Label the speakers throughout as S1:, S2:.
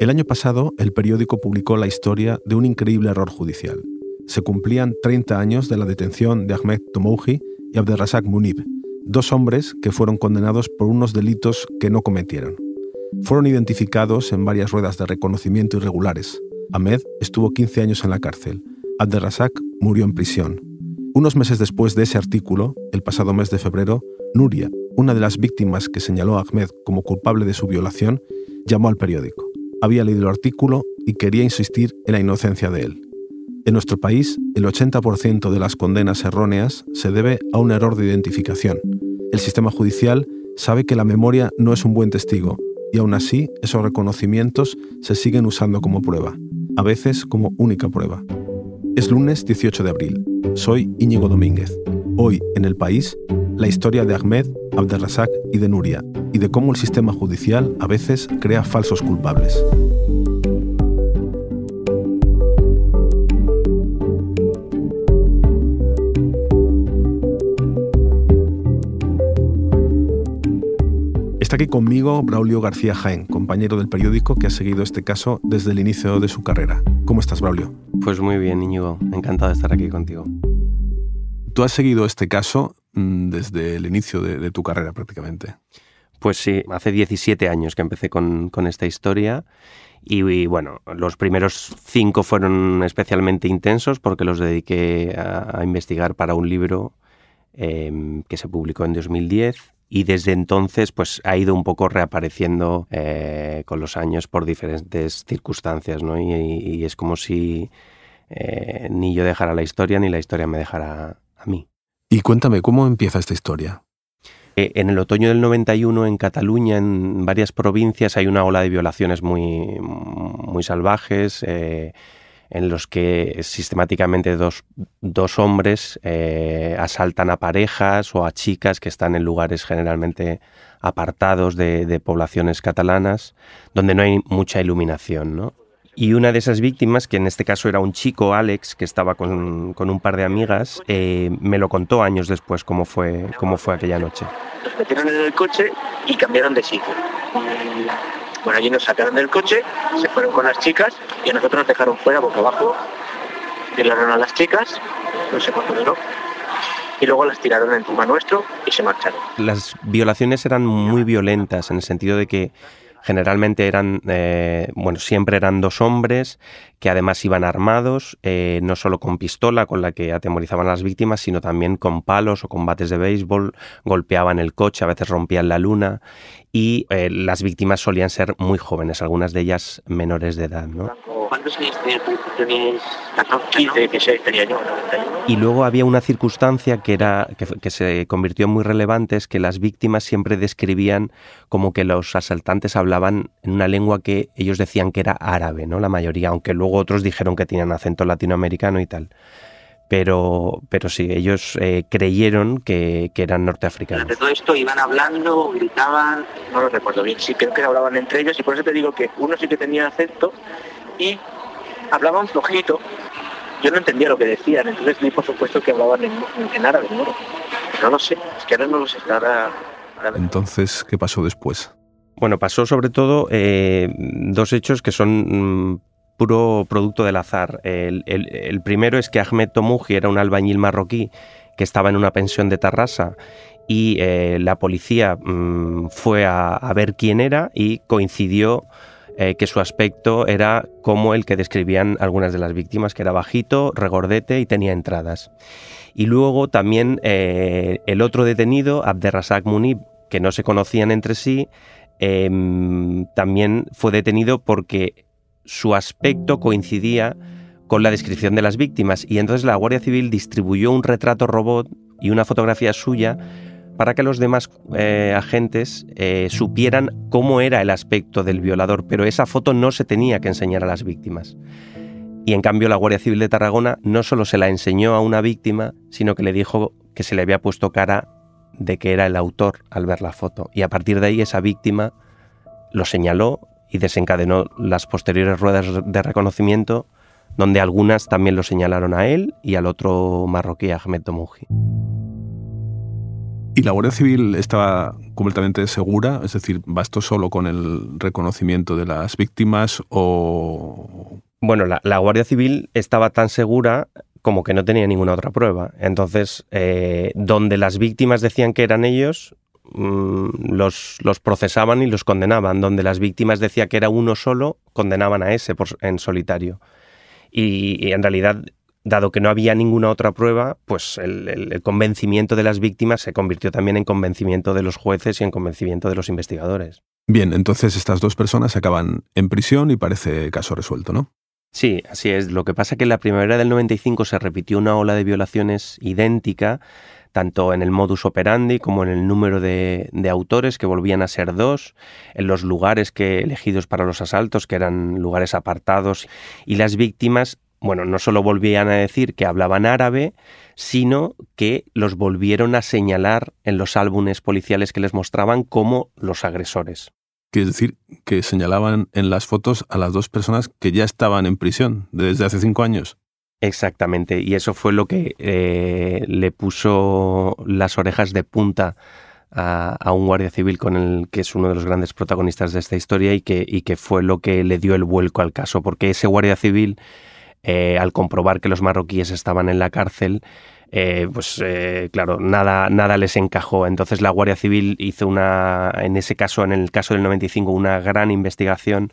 S1: El año pasado, el periódico publicó la historia de un increíble error judicial. Se cumplían 30 años de la detención de Ahmed Tomouji y Abderrazak Munib, dos hombres que fueron condenados por unos delitos que no cometieron. Fueron identificados en varias ruedas de reconocimiento irregulares. Ahmed estuvo 15 años en la cárcel. Abderrazak murió en prisión. Unos meses después de ese artículo, el pasado mes de febrero, Nuria, una de las víctimas que señaló a Ahmed como culpable de su violación, llamó al periódico. Había leído el artículo y quería insistir en la inocencia de él. En nuestro país, el 80% de las condenas erróneas se debe a un error de identificación. El sistema judicial sabe que la memoria no es un buen testigo y aún así esos reconocimientos se siguen usando como prueba, a veces como única prueba. Es lunes 18 de abril. Soy Íñigo Domínguez. Hoy, en el país, la historia de Ahmed, Abderrazak y de Nuria, y de cómo el sistema judicial a veces crea falsos culpables. Está aquí conmigo Braulio García Jaén, compañero del periódico que ha seguido este caso desde el inicio de su carrera. ¿Cómo estás, Braulio?
S2: Pues muy bien, Íñigo. Encantado de estar aquí contigo.
S1: Tú has seguido este caso mm, desde el inicio de, tu carrera prácticamente.
S2: Pues sí, hace 17 años que empecé con, esta historia y, bueno, los primeros cinco fueron especialmente intensos porque los dediqué a, investigar para un libro em, que se publicó en 2010 y desde entonces pues ha ido un poco reapareciendo eh, con los años por diferentes circunstancias, ¿no? Y, es como si eh, ni yo dejara la historia ni la historia me dejara a mí.
S1: Y cuéntame, ¿cómo empieza esta historia?
S2: Eh, en el otoño del 91 en Cataluña, en varias provincias, hay una ola de violaciones muy, muy salvajes en los que sistemáticamente dos, hombres eh, asaltan a parejas o a chicas que están en lugares generalmente apartados de, poblaciones catalanas, donde no hay mucha iluminación. Y una de esas víctimas, que en este caso era un chico, Alex, que estaba con, un par de amigas, eh, me lo contó años después cómo fue, cómo fue aquella noche.
S3: Nos metieron en el coche y cambiaron de sitio bueno, allí nos sacaron del coche, se fueron con las chicas y a nosotros nos dejaron fuera boca abajo. Violaron a las chicas, no sé cuánto duró. Y luego las tiraron encima nuestro y se marcharon.
S2: Las violaciones eran muy violentas en el sentido de que generalmente eran, eh, bueno, siempre eran dos hombres que además iban armados, eh, no solo con pistola con la que atemorizaban a las víctimas, sino también con palos o combates de béisbol, golpeaban el coche, a veces rompían la luna y eh, las víctimas solían ser muy jóvenes, algunas de ellas menores de edad. ¿no?
S3: ¿Cuántos años tenías? 15, que tenía yo.
S2: Y luego había una circunstancia que, era, que, se convirtió en muy relevante, es que las víctimas siempre describían como que los asaltantes hablaban en una lengua que ellos decían que era árabe, ¿no? la mayoría, aunque luego otros dijeron que tenían acento latinoamericano y tal pero, pero sí, ellos eh, creyeron que, que, eran norteafricanos.
S3: Durante todo esto iban hablando, gritaban, no lo recuerdo bien, sí creo que hablaban entre ellos y por eso te digo que uno sí que tenía acento y hablaban flojito. Yo no entendía lo que decían, entonces ni por supuesto que hablaban en, árabe, ¿no? No lo sé, es que ahora no lo sé.
S1: Entonces, ¿qué pasó después?
S2: Bueno, pasó sobre todo eh, dos hechos que son mm, puro producto del azar. El, primero es que Ahmed Tomuji era un albañil marroquí que estaba en una pensión de Tarrasa y eh, la policía mm, fue a, ver quién era y coincidió eh, que su aspecto era como el que describían algunas de las víctimas, que era bajito, regordete y tenía entradas. Y luego también eh, el otro detenido, Abderrazak Munib, que no se conocían entre sí, em, también fue detenido porque su aspecto coincidía con la descripción de las víctimas y entonces la Guardia Civil distribuyó un retrato robot y una fotografía suya para que los demás eh, agentes eh, supieran cómo era el aspecto del violador, pero esa foto no se tenía que enseñar a las víctimas. Y en cambio la Guardia Civil de Tarragona no solo se la enseñó a una víctima, sino que le dijo que se le había puesto cara de que era el autor al ver la foto. Y a partir de ahí esa víctima lo señaló y desencadenó las posteriores ruedas de reconocimiento, donde algunas también lo señalaron a él y al otro marroquí, Ahmed Tomouji.
S1: ¿Y la Guardia Civil estaba completamente segura? Es decir, ¿va esto solo con el reconocimiento de las víctimas o...?
S2: Bueno, la, Guardia Civil estaba tan segura como que no tenía ninguna otra prueba. Entonces, eh, donde las víctimas decían que eran ellos, los, los, procesaban y los condenaban. Donde las víctimas decían que era uno solo, condenaban a ese en solitario. y en realidad dado que no había ninguna otra prueba, pues el, convencimiento de las víctimas se convirtió también en convencimiento de los jueces y en convencimiento de los investigadores.
S1: Bien, entonces estas dos personas acaban en prisión y parece caso resuelto, ¿no?
S2: Sí, así es. Lo que pasa es que en la primavera del 95 se repitió una ola de violaciones idéntica, tanto en el modus operandi como en el número de, de, autores, que volvían a ser dos, en los lugares que elegidos para los asaltos, que eran lugares apartados, y las víctimas bueno, no solo volvían a decir que hablaban árabe, sino que los volvieron a señalar en los álbumes policiales que les mostraban como los agresores.
S1: Quiere decir que señalaban en las fotos a las dos personas que ya estaban en prisión desde hace cinco años.
S2: Exactamente, y eso fue lo que eh, le puso las orejas de punta a, un guardia civil con el que es uno de los grandes protagonistas de esta historia y que, y que fue lo que le dio el vuelco al caso, porque ese guardia civil eh, al comprobar que los marroquíes estaban en la cárcel, eh, pues eh, claro, nada, nada les encajó. Entonces la Guardia Civil hizo una, en ese caso, en el caso del 95, una gran investigación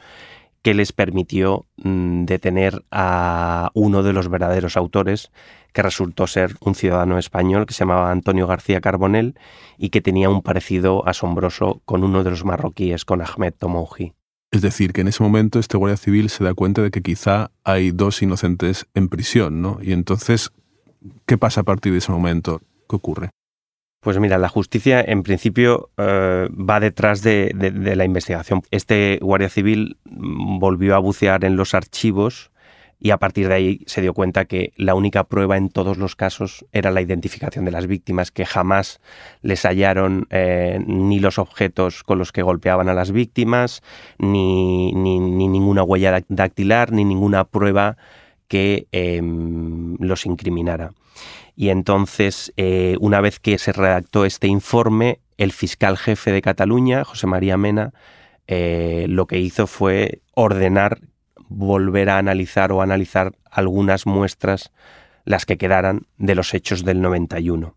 S2: que les permitió mm, detener a uno de los verdaderos autores, que resultó ser un ciudadano español que se llamaba Antonio García Carbonell y que tenía un parecido asombroso con uno de los marroquíes, con Ahmed Tomouji.
S1: Es decir, que en ese momento este guardia civil se da cuenta de que quizá hay dos inocentes en prisión, ¿no? Y entonces, ¿qué pasa a partir de ese momento? ¿Qué ocurre?
S2: Pues mira, la justicia en principio eh, va detrás de, la investigación. Este guardia civil volvió a bucear en los archivos y a partir de ahí se dio cuenta que la única prueba en todos los casos era la identificación de las víctimas, que jamás les hallaron eh, ni los objetos con los que golpeaban a las víctimas, ni, ninguna huella dactilar, ni ninguna prueba que em, los incriminara. Y entonces, eh, una vez que se redactó este informe, el fiscal jefe de Cataluña, José María Mena, eh, lo que hizo fue ordenar volver a analizar o analizar algunas muestras, las que quedaran, de los hechos del 91.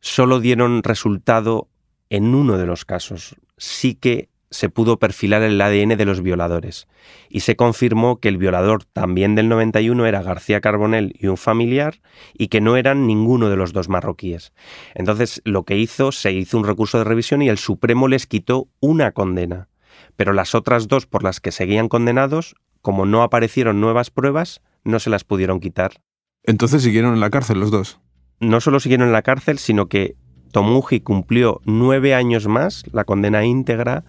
S2: Solo dieron resultado en uno de los casos. Sí que se pudo perfilar el ADN de los violadores y se confirmó que el violador también del 91 era García Carbonell y un familiar y que no eran ninguno de los dos marroquíes. Entonces lo que hizo, se hizo un recurso de revisión y el Supremo les quitó una condena, pero las otras dos por las que seguían condenados como no aparecieron nuevas pruebas, no se las pudieron quitar.
S1: Entonces siguieron en la cárcel los dos.
S2: No solo siguieron en la cárcel, sino que Tomuji cumplió nueve años más, la condena íntegra,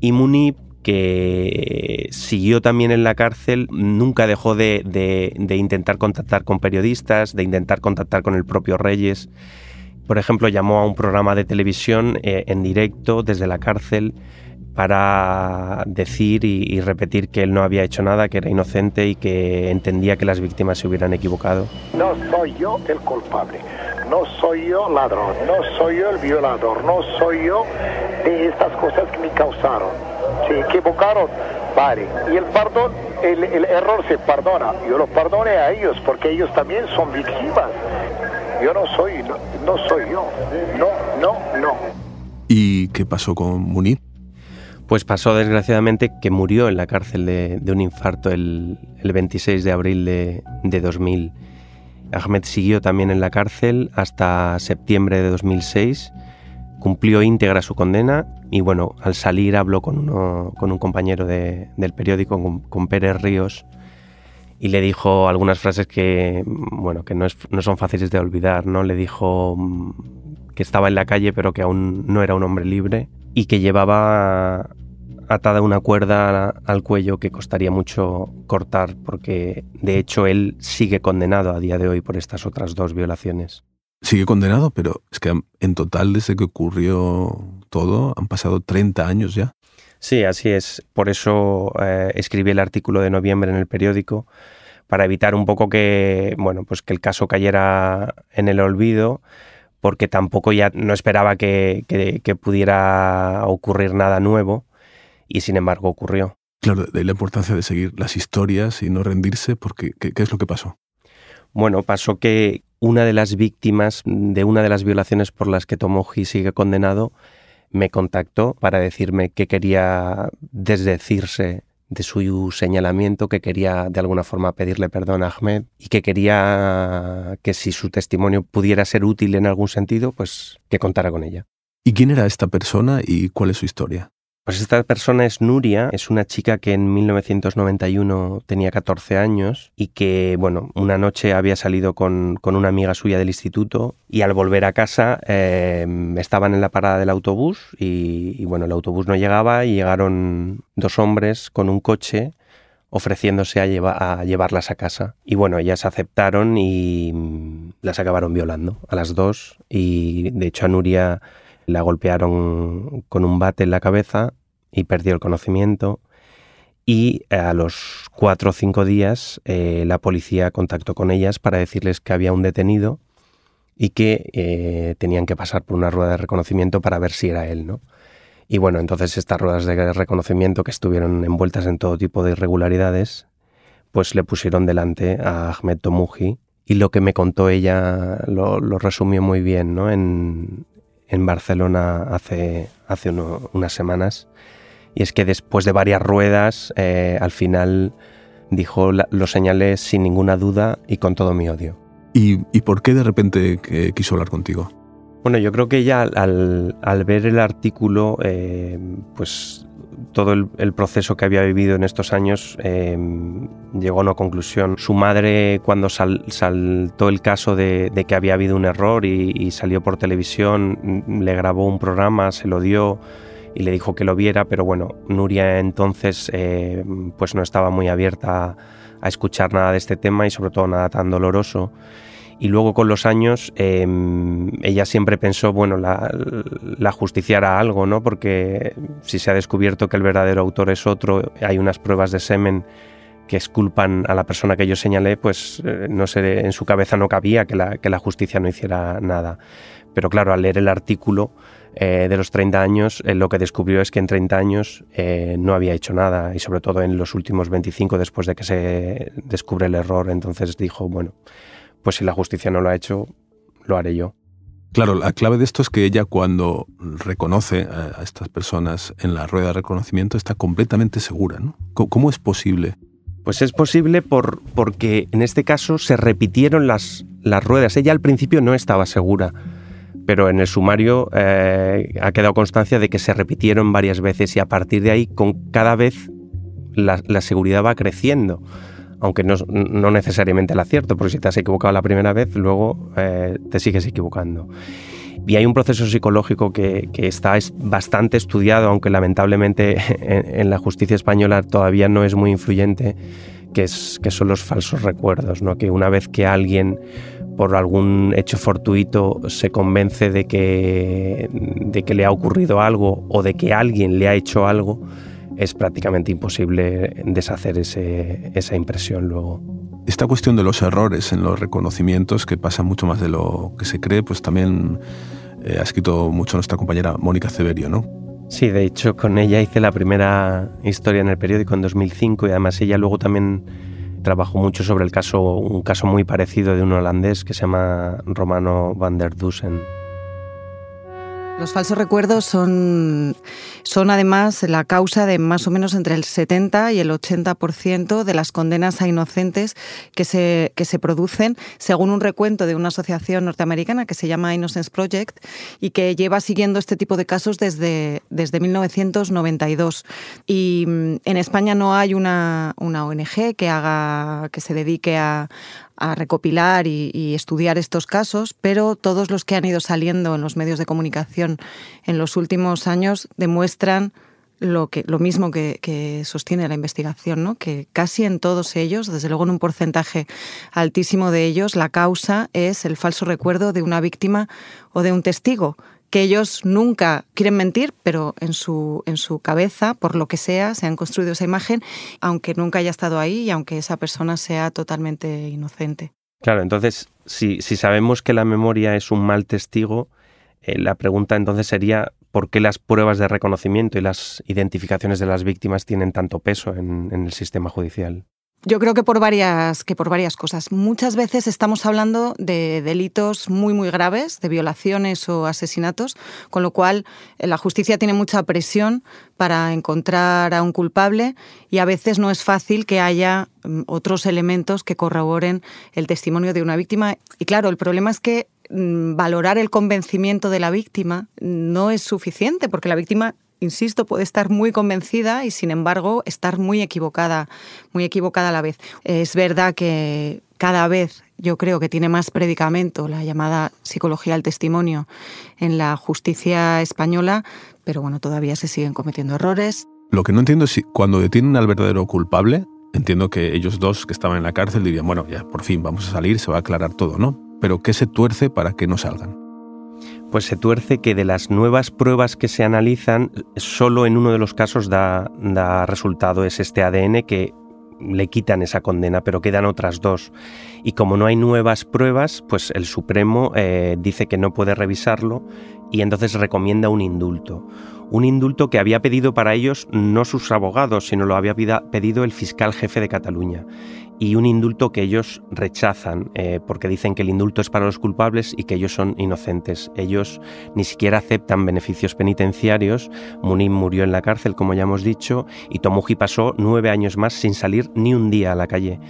S2: y Munib, que siguió también en la cárcel, nunca dejó de, intentar contactar con periodistas, de intentar contactar con el propio Reyes. Por ejemplo, llamó a un programa de televisión eh, en directo desde la cárcel para decir y, repetir que él no había hecho nada, que era inocente y que entendía que las víctimas se hubieran equivocado.
S4: No soy yo el culpable, no soy yo ladrón, no soy yo el violador, no soy yo de estas cosas que me causaron. Se equivocaron, vale. Y el perdón, el, error se perdona. Yo lo perdone a ellos porque ellos también son víctimas. Yo no soy, no, no soy yo. No, no, no.
S1: ¿Y qué pasó con Munir?
S2: Pues pasó desgraciadamente que murió en la cárcel de, un infarto el, 26 de abril de, 2000. Ahmed siguió también en la cárcel hasta septiembre de 2006, cumplió íntegra su condena y bueno, al salir habló con, uno, con un compañero del periódico, con, Pérez Ríos, y le dijo algunas frases que, bueno, que no, no son fáciles de olvidar, ¿no? Le dijo mm, que estaba en la calle pero que aún no era un hombre libre y que llevaba atada una cuerda al cuello que costaría mucho cortar porque de hecho él sigue condenado a día de hoy por estas otras dos violaciones.
S1: Sigue condenado, pero es que en total desde que ocurrió todo han pasado 30 años ya.
S2: Sí, así es. Por eso eh, escribí el artículo de noviembre en el periódico para evitar un poco que, bueno, pues que el caso cayera en el olvido porque tampoco ya no esperaba que, pudiera ocurrir nada nuevo y sin embargo ocurrió.
S1: Claro, de ahí la importancia de seguir las historias y no rendirse, porque ¿qué, ¿qué, es lo que pasó?
S2: Bueno, pasó que una de las víctimas de una de las violaciones por las que Tomoji sigue condenado me contactó para decirme que quería desdecirse de su señalamiento, que quería de alguna forma pedirle perdón a Ahmed y que quería que si su testimonio pudiera ser útil en algún sentido, pues que contara con ella.
S1: ¿Y quién era esta persona y cuál es su historia?
S2: Pues esta persona es Nuria, es una chica que en 1991 tenía 14 años y que, bueno, una noche había salido con, una amiga suya del instituto y al volver a casa eh, estaban en la parada del autobús y, bueno, el autobús no llegaba y llegaron dos hombres con un coche ofreciéndose a, a llevarlas a casa. Y bueno, ellas aceptaron y las acabaron violando a las dos y de hecho a Nuria la golpearon con un bate en la cabeza y perdió el conocimiento. Y a los cuatro o cinco días eh, la policía contactó con ellas para decirles que había un detenido y que eh, tenían que pasar por una rueda de reconocimiento para ver si era él, ¿no? Y bueno, entonces estas ruedas de reconocimiento que estuvieron envueltas en todo tipo de irregularidades, pues le pusieron delante a Ahmed Tomuji y lo que me contó ella lo, lo resumió muy bien, ¿no? En, en Barcelona hace, hace unas semanas. Y es que después de varias ruedas, eh, al final dijo, lo señalé sin ninguna duda y con todo mi odio.
S1: ¿Y, por qué de repente eh, quiso hablar contigo?
S2: Bueno, yo creo que ella al, ver el artículo, eh, pues todo el, proceso que había vivido en estos años eh, llegó a una conclusión. Su madre, cuando saltó el caso de, que había habido un error y, salió por televisión, le grabó un programa, se lo dio y le dijo que lo viera, pero bueno, Nuria entonces eh, pues no estaba muy abierta a escuchar nada de este tema y sobre todo nada tan doloroso. Y luego con los años em, ella siempre pensó, bueno, la, la, justicia hará algo, ¿no? Porque si se ha descubierto que el verdadero autor es otro, hay unas pruebas de semen que esculpan a la persona que yo señalé, pues eh, no sé, en su cabeza no cabía que la, que la justicia no hiciera nada. Pero claro, al leer el artículo eh, de los 30 años, eh, lo que descubrió es que en 30 años no había hecho nada y sobre todo en los últimos 25 después de que se descubre el error, entonces dijo, bueno, pues si la justicia no lo ha hecho, lo haré yo.
S1: Claro, la clave de esto es que ella cuando reconoce a estas personas en la rueda de reconocimiento está completamente segura. ¿no? ¿Cómo es posible?
S2: Pues es posible por, porque en este caso se repitieron las, las ruedas. Ella al principio no estaba segura, pero en el sumario eh, ha quedado constancia de que se repitieron varias veces y a partir de ahí con cada vez la, la seguridad va creciendo aunque no, necesariamente el acierto, porque si te has equivocado la primera vez, luego eh, te sigues equivocando. Y hay un proceso psicológico que, está bastante estudiado, aunque lamentablemente en, la justicia española todavía no es muy influyente, que, son los falsos recuerdos, ¿no? que una vez que alguien por algún hecho fortuito se convence de que le ha ocurrido algo o de que alguien le ha hecho algo, es prácticamente imposible deshacer esa impresión luego.
S1: Esta cuestión de los errores en los reconocimientos, que pasa mucho más de lo que se cree, pues también eh, ha escrito mucho nuestra compañera Mónica Severio, ¿no?
S2: Sí, de hecho con ella hice la primera historia en el periódico en 2005 y además ella luego también trabajó mucho sobre el caso, un caso muy parecido de un holandés que se llama Romano van der Dusen.
S5: Los falsos recuerdos son, son además la causa de más o menos entre el 70 y el 80% de las condenas a inocentes que se, que se producen, según un recuento de una asociación norteamericana que se llama Innocence Project y que lleva siguiendo este tipo de casos desde, desde 1992. Y mm, en España no hay una, una ONG que, haga, que se dedique a, a recopilar y, estudiar estos casos, pero todos los que han ido saliendo en los medios de comunicación en los últimos años demuestran lo, que, lo mismo que, sostiene la investigación, ¿no? que casi en todos ellos, desde luego en un porcentaje altísimo de ellos, la causa es el falso recuerdo de una víctima o de un testigo que ellos nunca quieren mentir, pero en su, en su cabeza, por lo que sea, se han construido esa imagen, aunque nunca haya estado ahí y aunque esa persona sea totalmente inocente.
S2: Claro, entonces, si, si sabemos que la memoria es un mal testigo, eh, la pregunta entonces sería por qué las pruebas de reconocimiento y las identificaciones de las víctimas tienen tanto peso en, el sistema judicial.
S5: Yo creo que por varias que por varias cosas. Muchas veces estamos hablando de delitos muy muy graves, de violaciones o asesinatos, con lo cual eh, la justicia tiene mucha presión para encontrar a un culpable y a veces no es fácil que haya mm, otros elementos que corroboren el testimonio de una víctima. Y claro, el problema es que Mm, valorar el convencimiento de la víctima no es suficiente, porque la víctima, insisto, puede estar muy convencida y sin embargo estar muy equivocada, muy equivocada a la vez. Es verdad que cada vez yo creo que tiene más predicamento la llamada psicología del testimonio en la justicia española, pero bueno, todavía se siguen cometiendo errores.
S1: Lo que no entiendo es si cuando detienen al verdadero culpable, entiendo que ellos dos que estaban en la cárcel dirían, bueno, ya por fin vamos a salir, se va a aclarar todo, ¿no? pero ¿qué se tuerce para que no salgan?
S2: Pues se tuerce que de las nuevas pruebas que se analizan, solo en uno de los casos da, resultado es este ADN que le quitan esa condena, pero quedan otras dos. Y como no hay nuevas pruebas, pues el Supremo eh, dice que no puede revisarlo y entonces recomienda un indulto. Un indulto que había pedido para ellos no sus abogados, sino lo había pedido el fiscal jefe de Cataluña y un indulto que ellos rechazan eh, porque dicen que el indulto es para los culpables y que ellos son inocentes. Ellos ni siquiera aceptan beneficios penitenciarios. Munim murió en la cárcel, como ya hemos dicho, y Tomuji pasó nueve años más sin salir ni un día a la calle.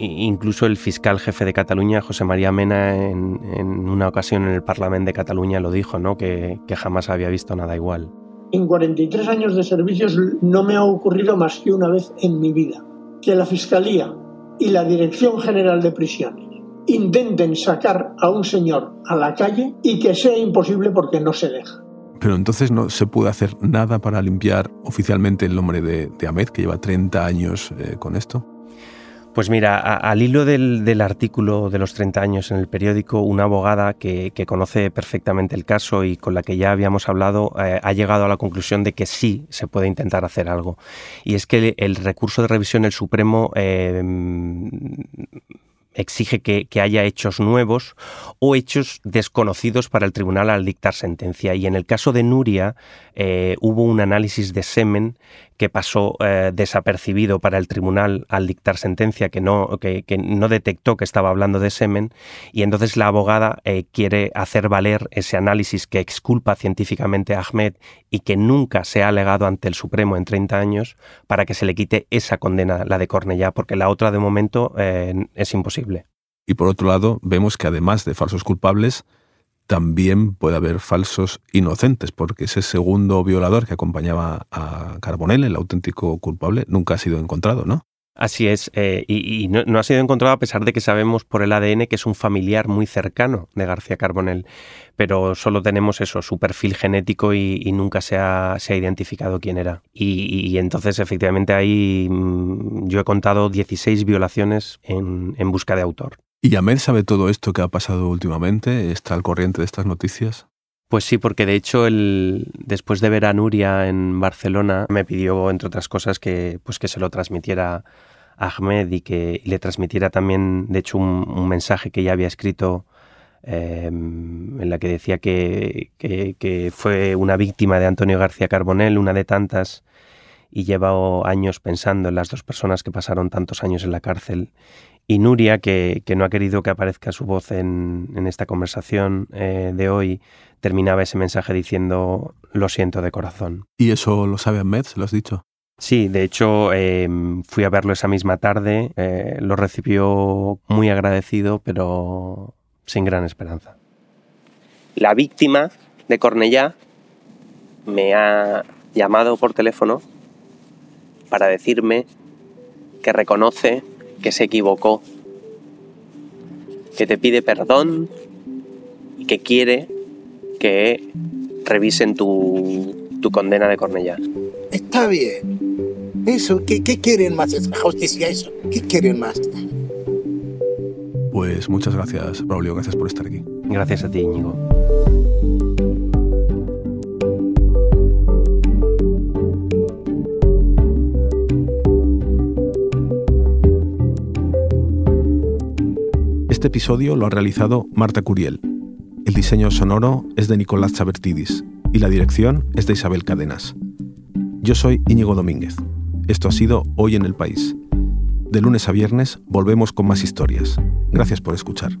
S2: incluso el fiscal jefe de Cataluña, José María Mena, en, una ocasión en el Parlamento de Cataluña lo dijo, ¿no? que, que jamás había visto nada igual.
S6: En 43 años de servicios no me ha ocurrido más que una vez en mi vida que la Fiscalía y la Dirección General de Prisiones intenten sacar a un señor a la calle y que sea imposible porque no se deja.
S1: Pero entonces no se puede hacer nada para limpiar oficialmente el nombre de, Ahmed, que lleva 30 años eh, con esto.
S2: Pues mira, al hilo del, artículo de los 30 años en el periódico, una abogada que, conoce perfectamente el caso y con la que ya habíamos hablado eh, ha llegado a la conclusión de que sí se puede intentar hacer algo. Y es que el, recurso de revisión del Supremo eh, exige que, haya hechos nuevos o hechos desconocidos para el tribunal al dictar sentencia. Y en el caso de Nuria eh, hubo un análisis de semen que pasó eh, desapercibido para el tribunal al dictar sentencia, que no, que, no detectó que estaba hablando de semen, y entonces la abogada eh, quiere hacer valer ese análisis que exculpa científicamente a Ahmed y que nunca se ha alegado ante el Supremo en 30 años para que se le quite esa condena, la de Cornellá, porque la otra de momento es imposible.
S1: Y por otro lado, vemos que además de falsos culpables, también puede haber falsos inocentes, porque ese segundo violador que acompañaba a Carbonell, el auténtico culpable, nunca ha sido encontrado, ¿no?
S2: Así es, eh, y, no, ha sido encontrado a pesar de que sabemos por el ADN que es un familiar muy cercano de García Carbonell, pero solo tenemos eso, su perfil genético y, nunca se ha, identificado quién era. Y, entonces efectivamente ahí mm, yo he contado 16 violaciones en busca de autor.
S1: ¿Y Ahmed sabe todo esto que ha pasado últimamente? ¿Está al corriente de estas noticias?
S2: Pues sí, porque de hecho el, después de ver a Nuria en Barcelona me pidió, entre otras cosas, que, pues que se lo transmitiera a Ahmed y que le transmitiera también, de hecho, un, mensaje que ya había escrito em, en la que decía que, que, fue una víctima de Antonio García Carbonell, una de tantas, y lleva años pensando en las dos personas que pasaron tantos años en la cárcel y Nuria, que, no ha querido que aparezca su voz en, esta conversación eh, de hoy, terminaba ese mensaje diciendo lo siento de corazón.
S1: ¿Y eso lo sabe Ahmed? ¿Se lo has dicho?
S2: Sí, de hecho em, fui a verlo esa misma tarde, eh, lo recibió muy agradecido, pero sin gran esperanza. La víctima de Cornellá me ha llamado por teléfono para decirme que reconoce que se equivocó, que te pide perdón y que quiere que revisen tu, condena de Cornellá.
S7: Está bien. Eso, ¿qué, ¿qué, quieren más? ¿Es justicia eso? ¿Qué quieren más?
S1: Pues muchas gracias, Braulio. Gracias por estar aquí.
S2: Gracias a ti, Íñigo.
S1: Este episodio lo ha realizado Marta Curiel. El diseño sonoro es de Nicolás Chabertidis y la dirección es de Isabel Cadenas. Yo soy Íñigo Domínguez. Esto ha sido Hoy en el País. De lunes a viernes volvemos con más historias. Gracias por escuchar.